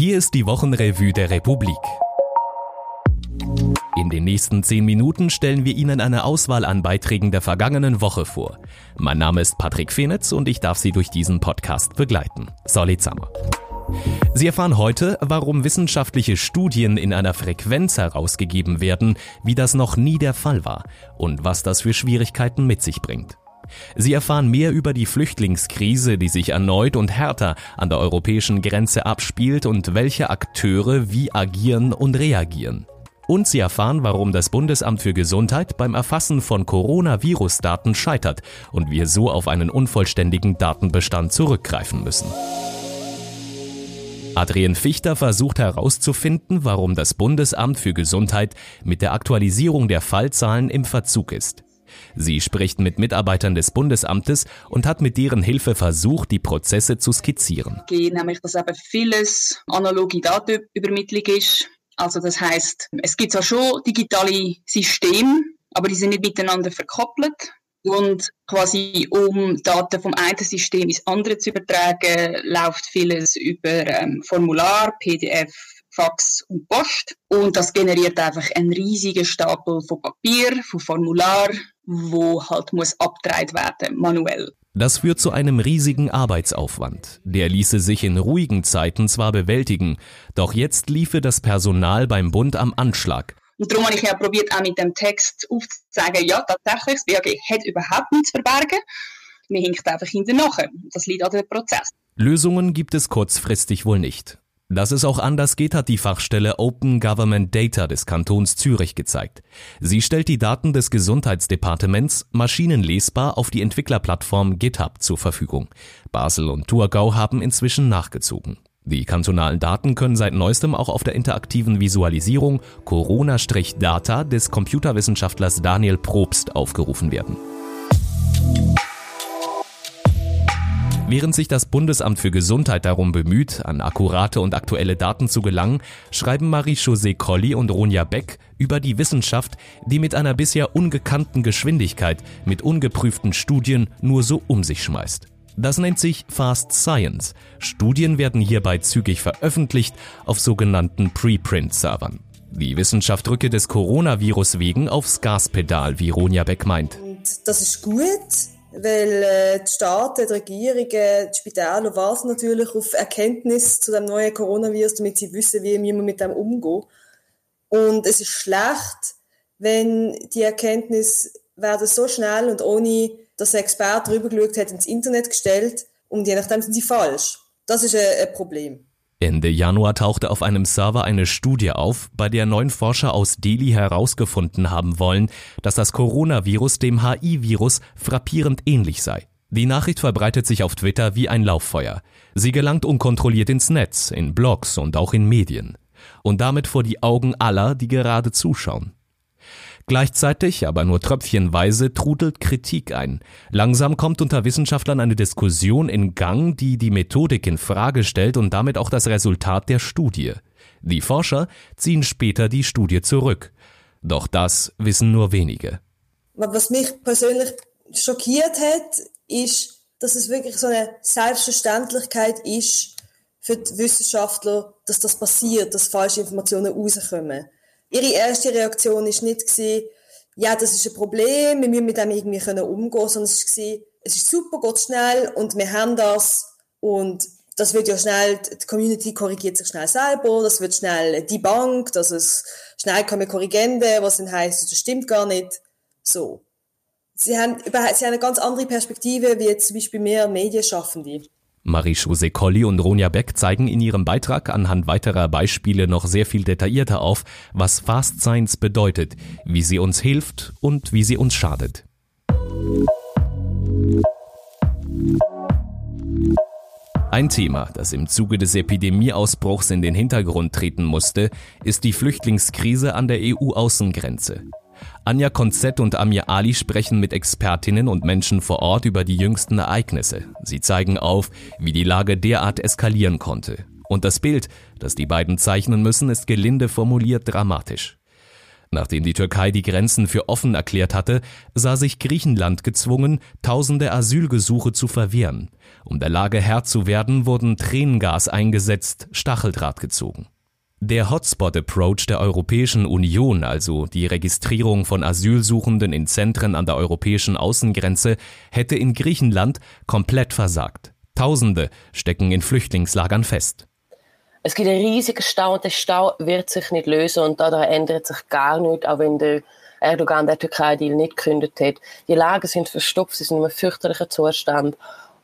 Hier ist die Wochenrevue der Republik. In den nächsten zehn Minuten stellen wir Ihnen eine Auswahl an Beiträgen der vergangenen Woche vor. Mein Name ist Patrick Fenitz und ich darf Sie durch diesen Podcast begleiten. Solid Summer. Sie erfahren heute, warum wissenschaftliche Studien in einer Frequenz herausgegeben werden, wie das noch nie der Fall war und was das für Schwierigkeiten mit sich bringt. Sie erfahren mehr über die Flüchtlingskrise, die sich erneut und härter an der europäischen Grenze abspielt und welche Akteure wie agieren und reagieren. Und Sie erfahren, warum das Bundesamt für Gesundheit beim Erfassen von Coronavirus-Daten scheitert und wir so auf einen unvollständigen Datenbestand zurückgreifen müssen. Adrian Fichter versucht herauszufinden, warum das Bundesamt für Gesundheit mit der Aktualisierung der Fallzahlen im Verzug ist. Sie spricht mit Mitarbeitern des Bundesamtes und hat mit deren Hilfe versucht, die Prozesse zu skizzieren. Nämlich, dass eben vieles analoge Datenübermittlung ist. Also das heißt, es gibt zwar schon digitale Systeme, aber die sind nicht miteinander verkoppelt. Und quasi um Daten vom einen System ins andere zu übertragen, läuft vieles über ähm, Formular, PDF, Fax und Post. Und das generiert einfach einen riesigen Stapel von Papier, von Formular, wo halt muss abgedreht werden, manuell. Das führt zu einem riesigen Arbeitsaufwand. Der ließe sich in ruhigen Zeiten zwar bewältigen, doch jetzt liefe das Personal beim Bund am Anschlag. Und darum habe ich ja probiert, auch mit dem Text aufzuzeigen, ja, tatsächlich, das BAG hat überhaupt nichts zu verbergen. Mir hinkt einfach hinterher. Das liegt an dem Prozess. Lösungen gibt es kurzfristig wohl nicht. Dass es auch anders geht, hat die Fachstelle Open Government Data des Kantons Zürich gezeigt. Sie stellt die Daten des Gesundheitsdepartements maschinenlesbar auf die Entwicklerplattform GitHub zur Verfügung. Basel und Thurgau haben inzwischen nachgezogen. Die kantonalen Daten können seit neuestem auch auf der interaktiven Visualisierung Corona-Data des Computerwissenschaftlers Daniel Probst aufgerufen werden. Während sich das Bundesamt für Gesundheit darum bemüht, an akkurate und aktuelle Daten zu gelangen, schreiben Marie-José Colli und Ronja Beck über die Wissenschaft, die mit einer bisher ungekannten Geschwindigkeit mit ungeprüften Studien nur so um sich schmeißt. Das nennt sich Fast Science. Studien werden hierbei zügig veröffentlicht auf sogenannten Preprint-Servern. Die Wissenschaft drücke des Coronavirus wegen aufs Gaspedal, wie Ronja Beck meint. Und das ist gut, weil äh, die Staaten, die Regierungen, die Spitäler warten natürlich auf Erkenntnis zu dem neuen Coronavirus, damit sie wissen, wie wir mit dem umgehen. Und es ist schlecht, wenn die Erkenntnis werden so schnell und ohne, dass ein Experte drüber geschaut hat, ins Internet gestellt und je nachdem sind sie falsch. Das ist ein, ein Problem. Ende Januar tauchte auf einem Server eine Studie auf, bei der neun Forscher aus Delhi herausgefunden haben wollen, dass das Coronavirus dem HI-Virus frappierend ähnlich sei. Die Nachricht verbreitet sich auf Twitter wie ein Lauffeuer. Sie gelangt unkontrolliert ins Netz, in Blogs und auch in Medien. Und damit vor die Augen aller, die gerade zuschauen. Gleichzeitig, aber nur tröpfchenweise, trudelt Kritik ein. Langsam kommt unter Wissenschaftlern eine Diskussion in Gang, die die Methodik in Frage stellt und damit auch das Resultat der Studie. Die Forscher ziehen später die Studie zurück. Doch das wissen nur wenige. Was mich persönlich schockiert hat, ist, dass es wirklich so eine Selbstverständlichkeit ist für die Wissenschaftler, dass das passiert, dass falsche Informationen rauskommen ihre erste Reaktion ist nicht gewesen, ja, das ist ein Problem, wir müssen mit dem irgendwie können umgehen, sondern es war, es ist super, geht schnell und wir haben das und das wird ja schnell, die Community korrigiert sich schnell selber, das wird schnell debunked, also es, schnell kommen Korrigende, was dann heisst, das stimmt gar nicht, so. Sie haben, sie haben eine ganz andere Perspektive, wie jetzt zum Beispiel mehr Medienschaffende. Marie-José Colli und Ronja Beck zeigen in ihrem Beitrag anhand weiterer Beispiele noch sehr viel detaillierter auf, was Fast Science bedeutet, wie sie uns hilft und wie sie uns schadet. Ein Thema, das im Zuge des Epidemieausbruchs in den Hintergrund treten musste, ist die Flüchtlingskrise an der EU-Außengrenze. Anja Konzett und Amir Ali sprechen mit Expertinnen und Menschen vor Ort über die jüngsten Ereignisse. Sie zeigen auf, wie die Lage derart eskalieren konnte. Und das Bild, das die beiden zeichnen müssen, ist gelinde formuliert dramatisch. Nachdem die Türkei die Grenzen für offen erklärt hatte, sah sich Griechenland gezwungen, tausende Asylgesuche zu verwehren. Um der Lage Herr zu werden, wurden Tränengas eingesetzt, Stacheldraht gezogen. Der Hotspot-Approach der Europäischen Union, also die Registrierung von Asylsuchenden in Zentren an der europäischen Außengrenze, hätte in Griechenland komplett versagt. Tausende stecken in Flüchtlingslagern fest. Es gibt einen riesigen Stau und der Stau wird sich nicht lösen und daran ändert sich gar nichts, auch wenn der Erdogan der Türkei-Deal nicht gekündigt hat. Die Lagen sind verstopft, sie sind in einem fürchterlichen Zustand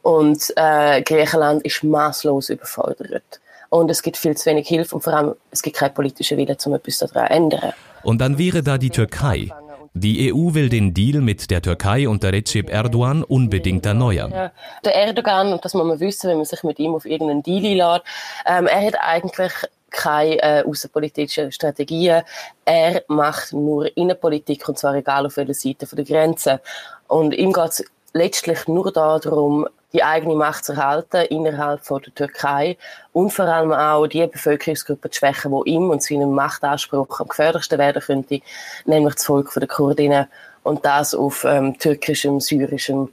und äh, Griechenland ist maßlos überfordert. Und es gibt viel zu wenig Hilfe und vor allem es gibt keinen politischen Willen, um etwas daran zu ändern. Und dann wäre da die Türkei. Die EU will den Deal mit der Türkei unter Recep Erdogan unbedingt erneuern. Ja, der Erdogan, und das muss man wissen, wenn man sich mit ihm auf irgendeinen Deal einlädt, ähm, er hat eigentlich keine äh, außenpolitischen Strategien. Er macht nur Innenpolitik und zwar egal auf welcher Seite der Grenze. Und ihm geht es letztlich nur darum, die eigene Macht zu erhalten innerhalb von der Türkei und vor allem auch die Bevölkerungsgruppe zu schwächen, die ihm und seinem Machtanspruch am gefährlichsten werden könnte, nämlich das Volk der Kurdinnen und das auf ähm, türkischem, syrischem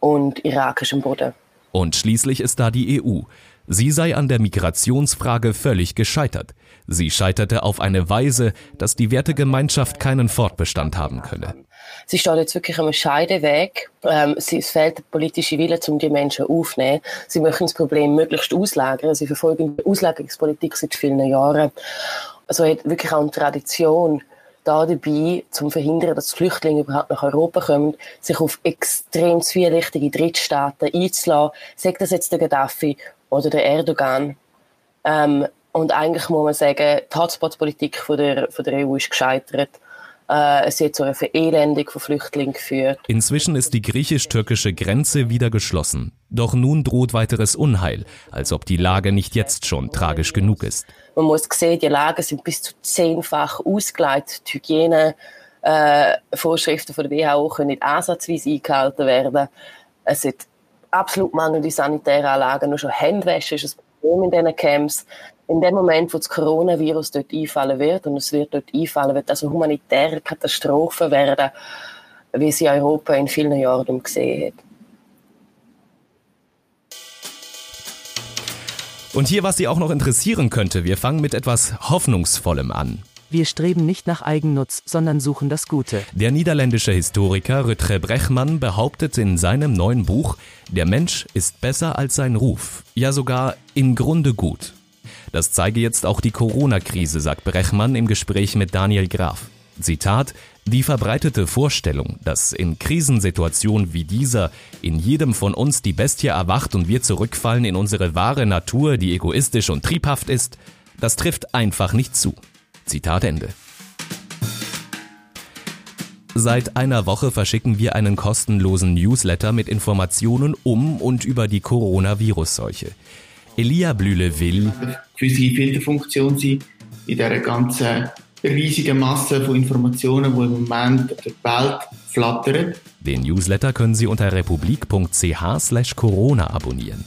und irakischem Boden. Und schließlich ist da die EU. Sie sei an der Migrationsfrage völlig gescheitert. Sie scheiterte auf eine Weise, dass die Wertegemeinschaft keinen Fortbestand haben könne. Sie steht jetzt wirklich am Scheideweg. Ähm, sie, es fehlt der politische Wille, um die Menschen aufzunehmen. Sie möchten das Problem möglichst auslagern. Sie verfolgen die Auslagerungspolitik seit vielen Jahren. Also hat wirklich auch eine Tradition da dabei, zum verhindern, dass Flüchtlinge überhaupt nach Europa kommen, sich auf extrem zwielichtige Drittstaaten einzulassen, sagt das jetzt der Gaddafi oder der Erdogan. Ähm, und eigentlich muss man sagen, die Hotspot-Politik von der, von der EU ist gescheitert. Äh, es hat zu einer Verelendung von Flüchtlingen geführt. Inzwischen ist die griechisch-türkische Grenze wieder geschlossen. Doch nun droht weiteres Unheil, als ob die Lage nicht jetzt schon tragisch genug ist. Man muss sehen, die Lagen sind bis zu zehnfach ausgeleitet. Die Hygiene, äh, Vorschriften von der WHO können nicht ansatzweise eingehalten werden. Es sind absolut mangelnde sanitäre Anlagen. Nur schon Handwäsche ist ein Problem in diesen Camps in dem Moment, wo das Coronavirus dort einfallen wird, und es wird dort einfallen, wird das eine humanitäre Katastrophe werden, wie sie Europa in vielen Jahren gesehen hat. Und hier, was Sie auch noch interessieren könnte, wir fangen mit etwas Hoffnungsvollem an. Wir streben nicht nach Eigennutz, sondern suchen das Gute. Der niederländische Historiker Rutger Brechmann behauptet in seinem neuen Buch, der Mensch ist besser als sein Ruf, ja sogar im Grunde gut. Das zeige jetzt auch die Corona-Krise, sagt Brechmann im Gespräch mit Daniel Graf. Zitat, die verbreitete Vorstellung, dass in Krisensituationen wie dieser in jedem von uns die Bestie erwacht und wir zurückfallen in unsere wahre Natur, die egoistisch und triebhaft ist, das trifft einfach nicht zu. Zitat Ende. Seit einer Woche verschicken wir einen kostenlosen Newsletter mit Informationen um und über die Coronavirus-Seuche. Elia Blühle will gewisse Filterfunktion sein in dieser ganzen riesigen Masse von Informationen, die im Moment der Welt flattern. Den Newsletter können Sie unter republik.ch Corona abonnieren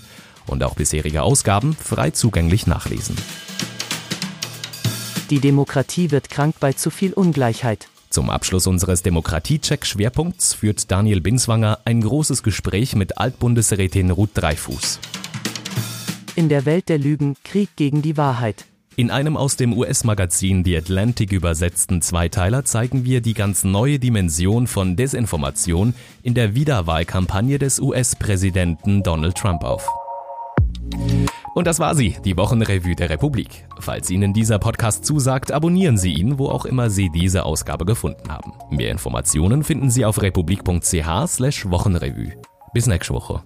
und auch bisherige Ausgaben frei zugänglich nachlesen. Die Demokratie wird krank bei zu viel Ungleichheit. Zum Abschluss unseres Demokratie-Check-Schwerpunkts führt Daniel Binswanger ein großes Gespräch mit Altbundesrätin Ruth Dreifuß. In der Welt der Lügen Krieg gegen die Wahrheit. In einem aus dem US-Magazin The Atlantic übersetzten Zweiteiler zeigen wir die ganz neue Dimension von Desinformation in der Wiederwahlkampagne des US-Präsidenten Donald Trump auf. Und das war sie, die Wochenrevue der Republik. Falls Ihnen dieser Podcast zusagt, abonnieren Sie ihn, wo auch immer Sie diese Ausgabe gefunden haben. Mehr Informationen finden Sie auf republik.ch/wochenrevue. Bis nächste Woche.